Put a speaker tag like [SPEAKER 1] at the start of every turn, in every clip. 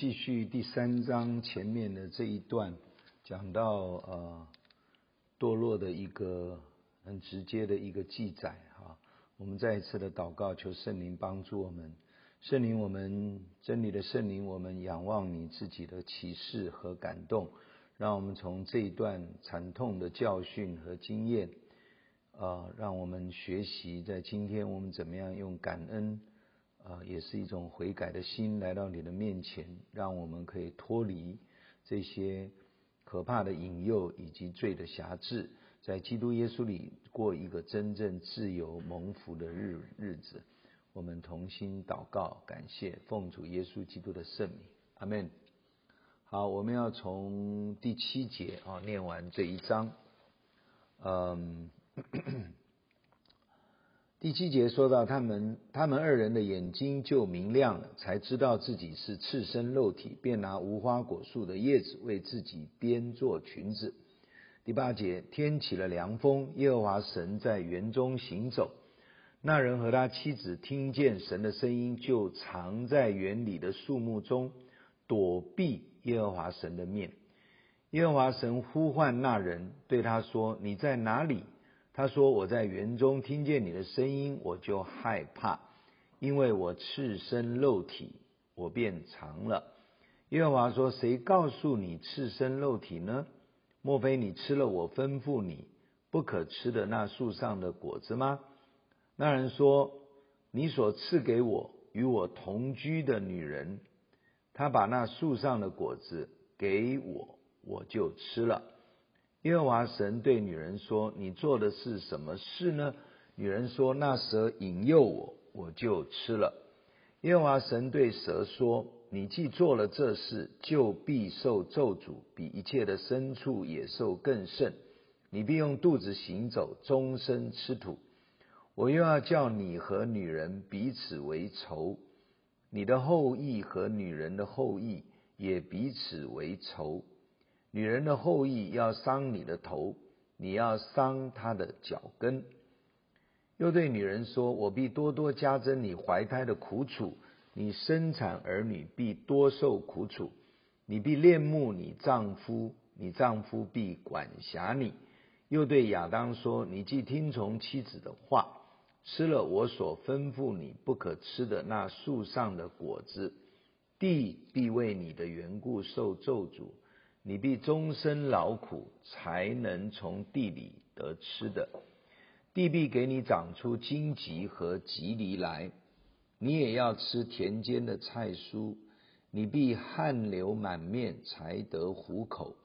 [SPEAKER 1] 继续第三章前面的这一段，讲到呃堕落的一个很直接的一个记载哈。我们再一次的祷告，求圣灵帮助我们，圣灵我们真理的圣灵，我们仰望你自己的启示和感动，让我们从这一段惨痛的教训和经验，啊，让我们学习在今天我们怎么样用感恩。啊，也是一种悔改的心来到你的面前，让我们可以脱离这些可怕的引诱以及罪的辖制，在基督耶稣里过一个真正自由蒙福的日日子。我们同心祷告，感谢奉主耶稣基督的圣名，阿门。好，我们要从第七节啊念完这一章，嗯。第七节说到他们，他们二人的眼睛就明亮了，才知道自己是赤身肉体，便拿无花果树的叶子为自己编做裙子。第八节，天起了凉风，耶和华神在园中行走，那人和他妻子听见神的声音，就藏在园里的树木中，躲避耶和华神的面。耶和华神呼唤那人，对他说：“你在哪里？”他说：“我在园中听见你的声音，我就害怕，因为我赤身肉体，我变长了。”耶和华说：“谁告诉你赤身肉体呢？莫非你吃了我吩咐你不可吃的那树上的果子吗？”那人说：“你所赐给我与我同居的女人，她把那树上的果子给我，我就吃了。”耶和华神对女人说：“你做的是什么事呢？”女人说：“那蛇引诱我，我就吃了。”耶和华神对蛇说：“你既做了这事，就必受咒诅，比一切的牲畜野兽更甚。你必用肚子行走，终身吃土。我又要叫你和女人彼此为仇，你的后裔和女人的后裔也彼此为仇。”女人的后裔要伤你的头，你要伤她的脚跟。又对女人说：“我必多多加增你怀胎的苦楚，你生产儿女必多受苦楚。你必恋慕你丈夫，你丈夫必管辖你。”又对亚当说：“你既听从妻子的话，吃了我所吩咐你不可吃的那树上的果子，地必为你的缘故受咒诅。”你必终身劳苦，才能从地里得吃的。地必给你长出荆棘和蒺藜来，你也要吃田间的菜蔬。你必汗流满面，才得糊口，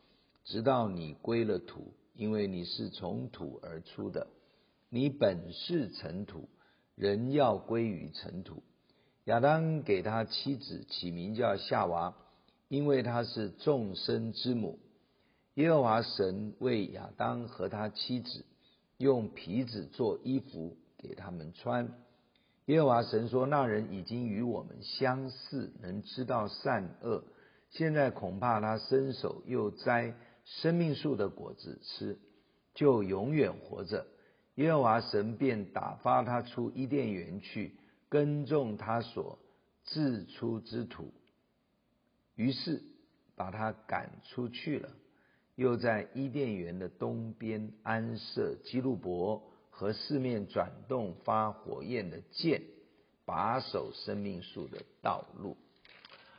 [SPEAKER 1] 直到你归了土，因为你是从土而出的。你本是尘土，人要归于尘土。亚当给他妻子起名叫夏娃。因为她是众生之母，耶和华神为亚当和他妻子用皮子做衣服给他们穿。耶和华神说：“那人已经与我们相似，能知道善恶。现在恐怕他伸手又摘生命树的果子吃，就永远活着。”耶和华神便打发他出伊甸园去，耕种他所自出之土。于是把他赶出去了，又在伊甸园的东边安设基路伯和四面转动发火焰的箭，把守生命树的道路。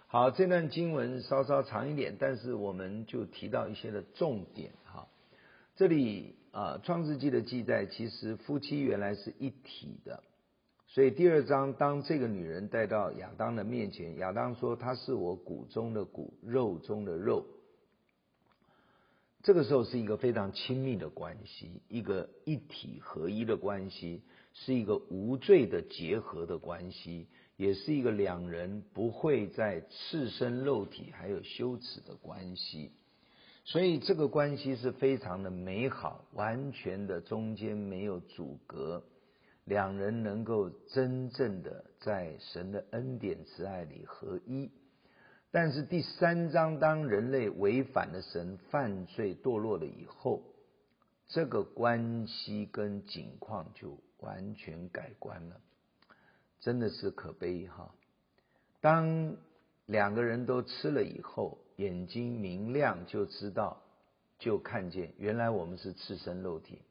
[SPEAKER 1] 好，这段经文稍稍长一点，但是我们就提到一些的重点哈。这里啊，创世纪的记载，其实夫妻原来是一体的。所以第二章，当这个女人带到亚当的面前，亚当说：“她是我骨中的骨，肉中的肉。”这个时候是一个非常亲密的关系，一个一体合一的关系，是一个无罪的结合的关系，也是一个两人不会再赤身肉体还有羞耻的关系。所以这个关系是非常的美好，完全的中间没有阻隔。两人能够真正的在神的恩典慈爱里合一，但是第三章当人类违反了神，犯罪堕落了以后，这个关系跟景况就完全改观了，真的是可悲哈！当两个人都吃了以后，眼睛明亮，就知道，就看见原来我们是赤身肉体。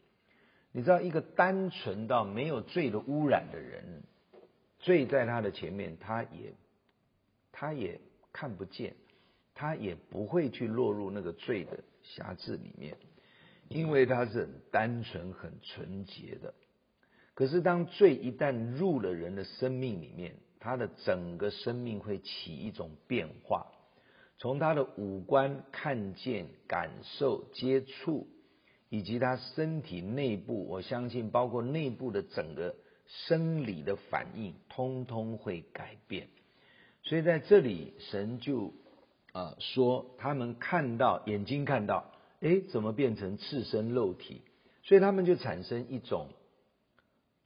[SPEAKER 1] 你知道，一个单纯到没有罪的污染的人，罪在他的前面，他也他也看不见，他也不会去落入那个罪的辖制里面，因为他是很单纯、很纯洁的。可是，当罪一旦入了人的生命里面，他的整个生命会起一种变化，从他的五官看见、感受、接触，以及他身体内部，我相信包括内部的整个生理的反应，通通会改变。所以在这里，神就啊说，他们看到眼睛看到，哎，怎么变成赤身肉体？所以他们就产生一种。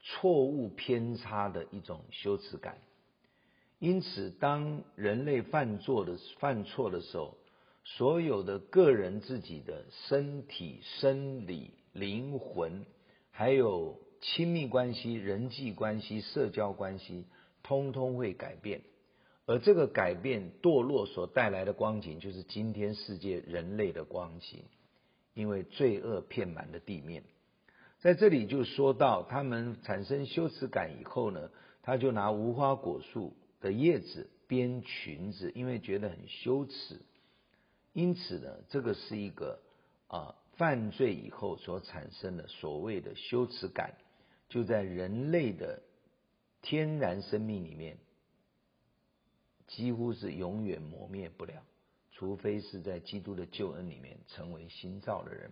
[SPEAKER 1] 错误偏差的一种羞耻感，因此，当人类犯错的犯错的时候，所有的个人自己的身体、生理、灵魂，还有亲密关系、人际关系、社交关系，通通会改变。而这个改变堕落所带来的光景，就是今天世界人类的光景，因为罪恶遍满的地面。在这里就说到，他们产生羞耻感以后呢，他就拿无花果树的叶子编裙子，因为觉得很羞耻。因此呢，这个是一个啊犯罪以后所产生的所谓的羞耻感，就在人类的天然生命里面，几乎是永远磨灭不了，除非是在基督的救恩里面成为新造的人。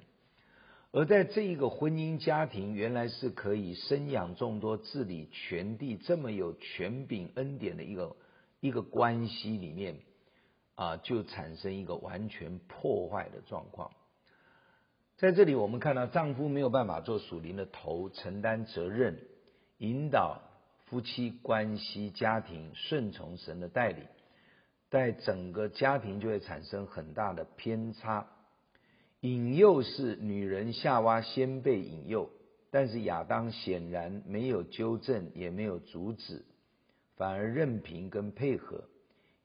[SPEAKER 1] 而在这一个婚姻家庭，原来是可以生养众多、治理全地这么有权柄恩典的一个一个关系里面，啊，就产生一个完全破坏的状况。在这里，我们看到丈夫没有办法做属灵的头，承担责任，引导夫妻关系、家庭顺从神的带领，在整个家庭就会产生很大的偏差。引诱是女人夏娃先被引诱，但是亚当显然没有纠正，也没有阻止，反而任凭跟配合，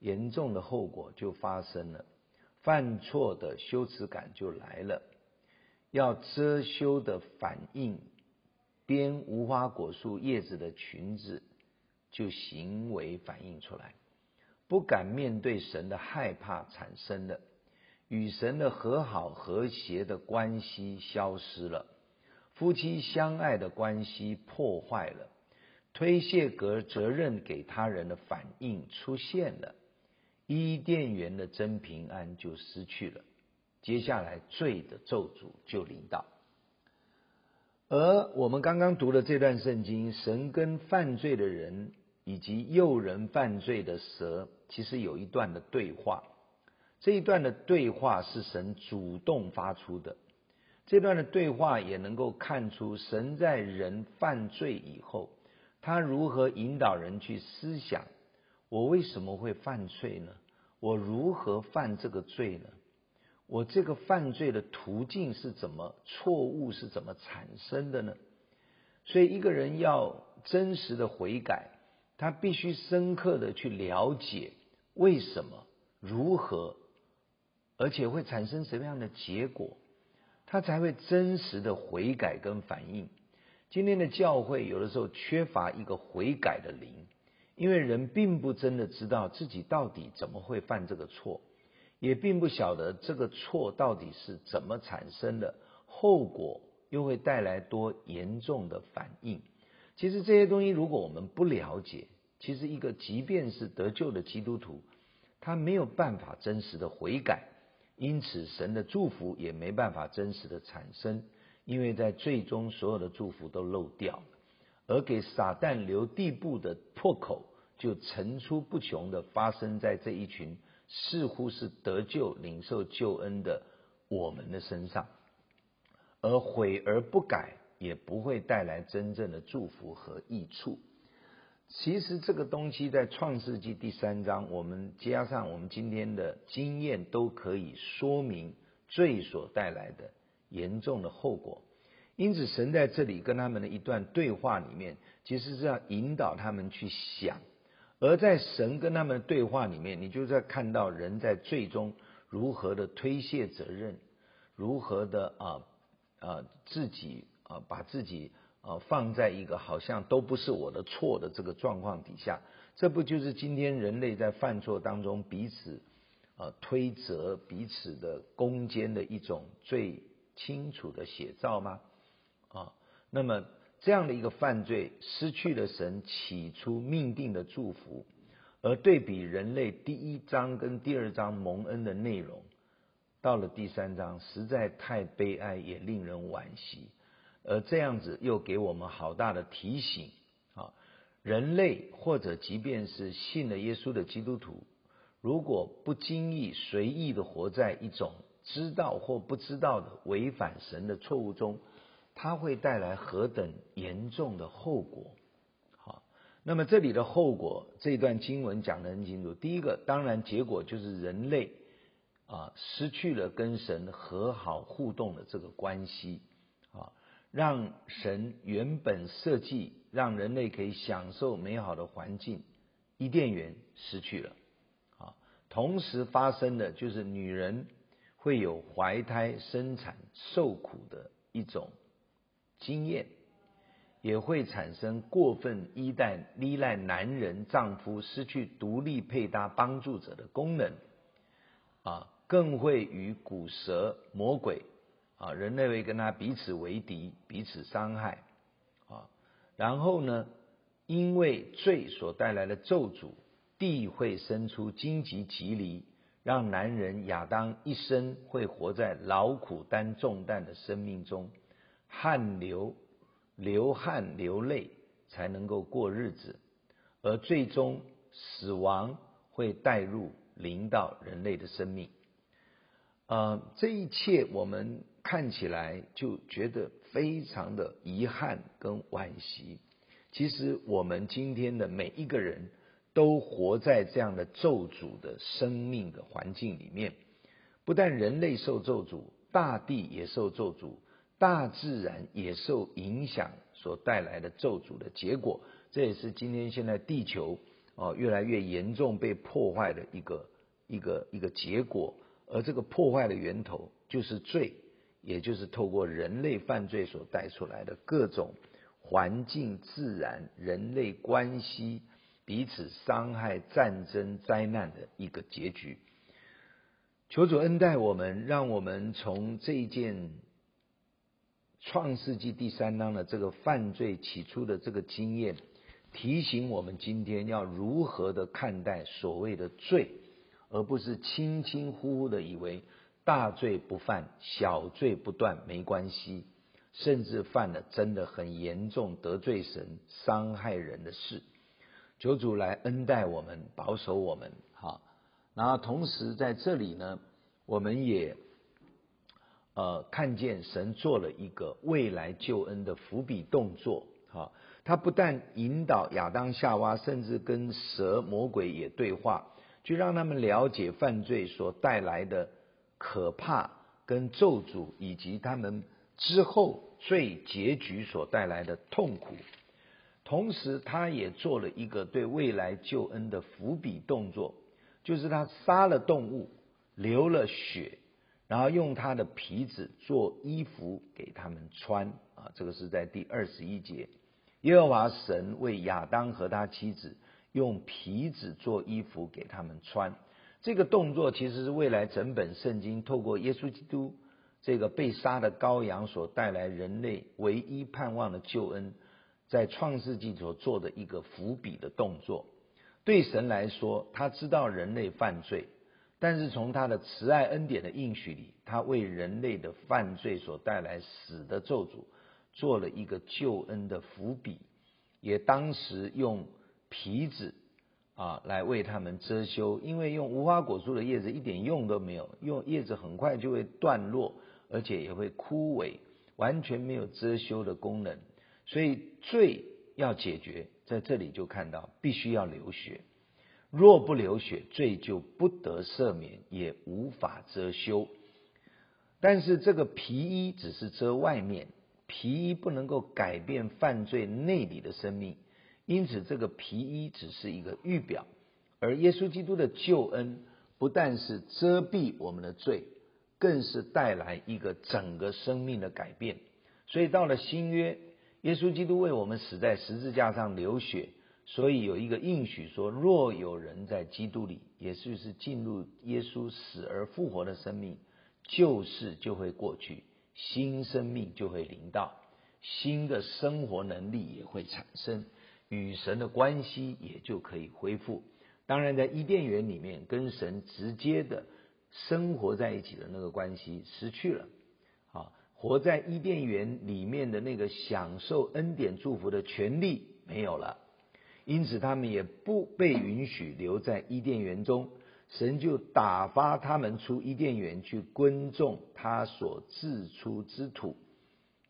[SPEAKER 1] 严重的后果就发生了，犯错的羞耻感就来了，要遮羞的反应，编无花果树叶子的裙子就行为反映出来，不敢面对神的害怕产生了。与神的和好和谐的关系消失了，夫妻相爱的关系破坏了，推卸责责任给他人的反应出现了，伊甸园的真平安就失去了，接下来罪的咒诅就临到。而我们刚刚读的这段圣经，神跟犯罪的人以及诱人犯罪的蛇，其实有一段的对话。这一段的对话是神主动发出的，这段的对话也能够看出神在人犯罪以后，他如何引导人去思想：我为什么会犯罪呢？我如何犯这个罪呢？我这个犯罪的途径是怎么？错误是怎么产生的呢？所以一个人要真实的悔改，他必须深刻的去了解为什么、如何。而且会产生什么样的结果，他才会真实的悔改跟反应。今天的教会有的时候缺乏一个悔改的灵，因为人并不真的知道自己到底怎么会犯这个错，也并不晓得这个错到底是怎么产生的，后果又会带来多严重的反应。其实这些东西如果我们不了解，其实一个即便是得救的基督徒，他没有办法真实的悔改。因此，神的祝福也没办法真实的产生，因为在最终所有的祝福都漏掉，而给撒旦留地步的破口就层出不穷的发生在这一群似乎是得救、领受救恩的我们的身上，而悔而不改也不会带来真正的祝福和益处。其实这个东西在创世纪第三章，我们加上我们今天的经验，都可以说明罪所带来的严重的后果。因此，神在这里跟他们的一段对话里面，其实是要引导他们去想，而在神跟他们的对话里面，你就在看到人在最终如何的推卸责任，如何的啊啊自己啊把自己啊放在一个好像都不是我的错的这个状况底下，这不就是今天人类在犯错当中彼此啊推责、彼此的攻坚的一种最清楚的写照吗？啊，那么。这样的一个犯罪，失去了神起初命定的祝福，而对比人类第一章跟第二章蒙恩的内容，到了第三章实在太悲哀，也令人惋惜。而这样子又给我们好大的提醒啊！人类或者即便是信了耶稣的基督徒，如果不经意随意的活在一种知道或不知道的违反神的错误中。它会带来何等严重的后果？好，那么这里的后果，这段经文讲得很清楚。第一个，当然结果就是人类啊失去了跟神和好互动的这个关系啊，让神原本设计让人类可以享受美好的环境，伊甸园失去了啊。同时发生的就是女人会有怀胎生产受苦的一种。经验也会产生过分依赖依赖男人丈夫，失去独立配搭帮助者的功能，啊，更会与古蛇魔鬼啊，人类会跟他彼此为敌，彼此伤害，啊，然后呢，因为罪所带来的咒诅，地会生出荆棘蒺藜，让男人亚当一生会活在劳苦担重担的生命中。汗流，流汗流泪才能够过日子，而最终死亡会带入临到人类的生命。呃，这一切我们看起来就觉得非常的遗憾跟惋惜。其实我们今天的每一个人都活在这样的咒诅的生命的环境里面，不但人类受咒诅，大地也受咒诅。大自然也受影响所带来的咒诅的结果，这也是今天现在地球哦越来越严重被破坏的一个一个一个结果。而这个破坏的源头就是罪，也就是透过人类犯罪所带出来的各种环境、自然、人类关系彼此伤害、战争、灾难的一个结局。求主恩待我们，让我们从这一件。创世纪第三章的这个犯罪起初的这个经验，提醒我们今天要如何的看待所谓的罪，而不是轻轻忽忽的以为大罪不犯，小罪不断没关系，甚至犯了真的很严重得罪神、伤害人的事。求主来恩待我们，保守我们，哈。然后同时在这里呢，我们也。呃，看见神做了一个未来救恩的伏笔动作，哈，他不但引导亚当夏娃，甚至跟蛇魔鬼也对话，去让他们了解犯罪所带来的可怕跟咒诅，以及他们之后最结局所带来的痛苦。同时，他也做了一个对未来救恩的伏笔动作，就是他杀了动物，流了血。然后用他的皮子做衣服给他们穿啊，这个是在第二十一节。耶和华神为亚当和他妻子用皮子做衣服给他们穿，这个动作其实是未来整本圣经透过耶稣基督这个被杀的羔羊所带来人类唯一盼望的救恩，在创世纪所做的一个伏笔的动作。对神来说，他知道人类犯罪。但是从他的慈爱恩典的应许里，他为人类的犯罪所带来死的咒诅，做了一个救恩的伏笔，也当时用皮子啊来为他们遮羞，因为用无花果树的叶子一点用都没有，用叶子很快就会断落，而且也会枯萎，完全没有遮羞的功能，所以罪要解决，在这里就看到必须要流血。若不流血，罪就不得赦免，也无法遮羞。但是这个皮衣只是遮外面，皮衣不能够改变犯罪内里的生命，因此，这个皮衣只是一个预表，而耶稣基督的救恩不但是遮蔽我们的罪，更是带来一个整个生命的改变。所以到了新约，耶稣基督为我们死在十字架上流血，所以有一个应许说：若有人在基督里，也就是进入耶稣死而复活的生命，旧事就会过去，新生命就会临到，新的生活能力也会产生，与神的关系也就可以恢复。当然，在伊甸园里面跟神直接的生活在一起的那个关系失去了，啊，活在伊甸园里面的那个享受恩典祝福的权利没有了，因此他们也不被允许留在伊甸园中。神就打发他们出伊甸园去耕种他所自出之土，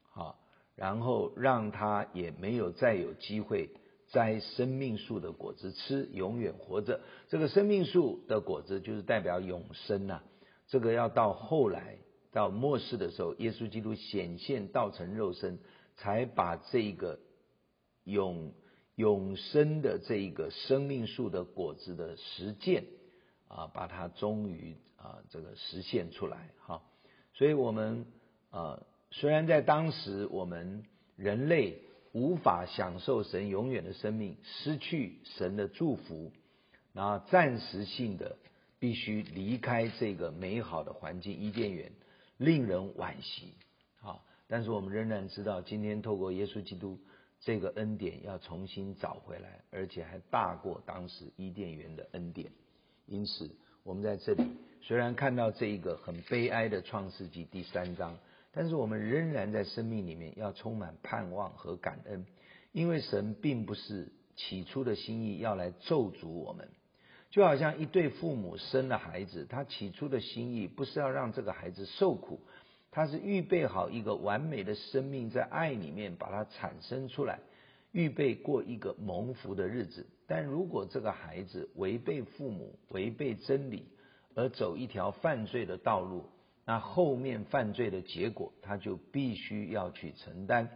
[SPEAKER 1] 好，然后让他也没有再有机会摘生命树的果子吃，永远活着。这个生命树的果子就是代表永生呐、这个要到后来到末世的时候，耶稣基督显现道成肉身，才把这个永永生的这一个生命树的果子的实践。啊，把它终于啊这个实现出来哈，所以我们啊虽然在当时我们人类无法享受神永远的生命，失去神的祝福，然后暂时性的必须离开这个美好的环境伊甸园，令人惋惜啊，但是我们仍然知道，今天透过耶稣基督这个恩典要重新找回来，而且还大过当时伊甸园的恩典。因此，我们在这里虽然看到这一个很悲哀的创世纪第三章，但是我们仍然在生命里面要充满盼望和感恩，因为神并不是起初的心意要来咒诅我们，就好像一对父母生了孩子，他起初的心意不是要让这个孩子受苦，他是预备好一个完美的生命在爱里面把它产生出来。预备过一个蒙福的日子，但如果这个孩子违背父母、违背真理，而走一条犯罪的道路，那后面犯罪的结果，他就必须要去承担。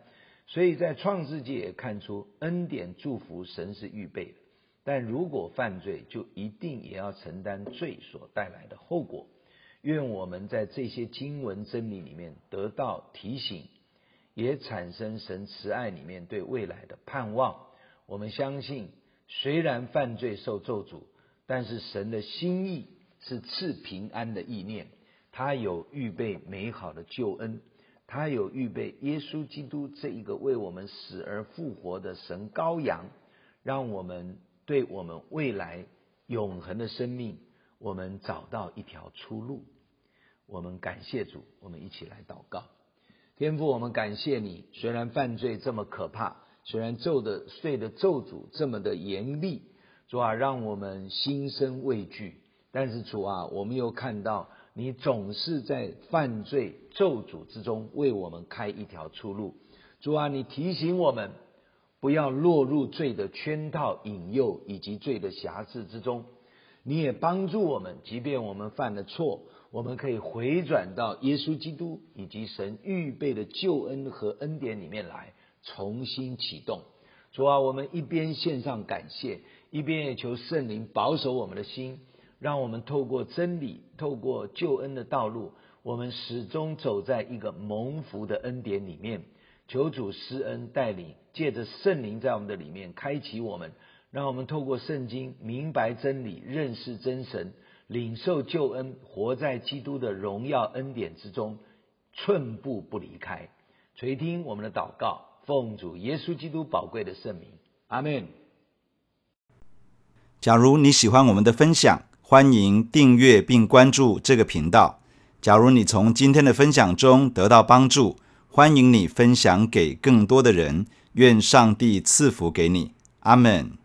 [SPEAKER 1] 所以在创世纪也看出恩典祝福神是预备的，但如果犯罪，就一定也要承担罪所带来的后果。愿我们在这些经文真理里面得到提醒。也产生神慈爱里面对未来的盼望。我们相信，虽然犯罪受咒诅，但是神的心意是赐平安的意念。他有预备美好的救恩，他有预备耶稣基督这一个为我们死而复活的神羔羊，让我们对我们未来永恒的生命，我们找到一条出路。我们感谢主，我们一起来祷告。天父，我们感谢你。虽然犯罪这么可怕，虽然咒的罪的咒诅这么的严厉，主啊，让我们心生畏惧。但是主啊，我们又看到你总是在犯罪咒诅之中为我们开一条出路。主啊，你提醒我们不要落入罪的圈套、引诱以及罪的辖制之中。你也帮助我们，即便我们犯了错。我们可以回转到耶稣基督以及神预备的救恩和恩典里面来，重新启动。主啊，我们一边献上感谢，一边也求圣灵保守我们的心，让我们透过真理、透过救恩的道路，我们始终走在一个蒙福的恩典里面。求主施恩带领，借着圣灵在我们的里面开启我们，让我们透过圣经明白真理，认识真神。领受救恩，活在基督的荣耀恩典之中，寸步不离开。垂听我们的祷告，奉主耶稣基督宝贵的圣名，阿门。
[SPEAKER 2] 假如你喜欢我们的分享，欢迎订阅并关注这个频道。假如你从今天的分享中得到帮助，欢迎你分享给更多的人。愿上帝赐福给你，阿门。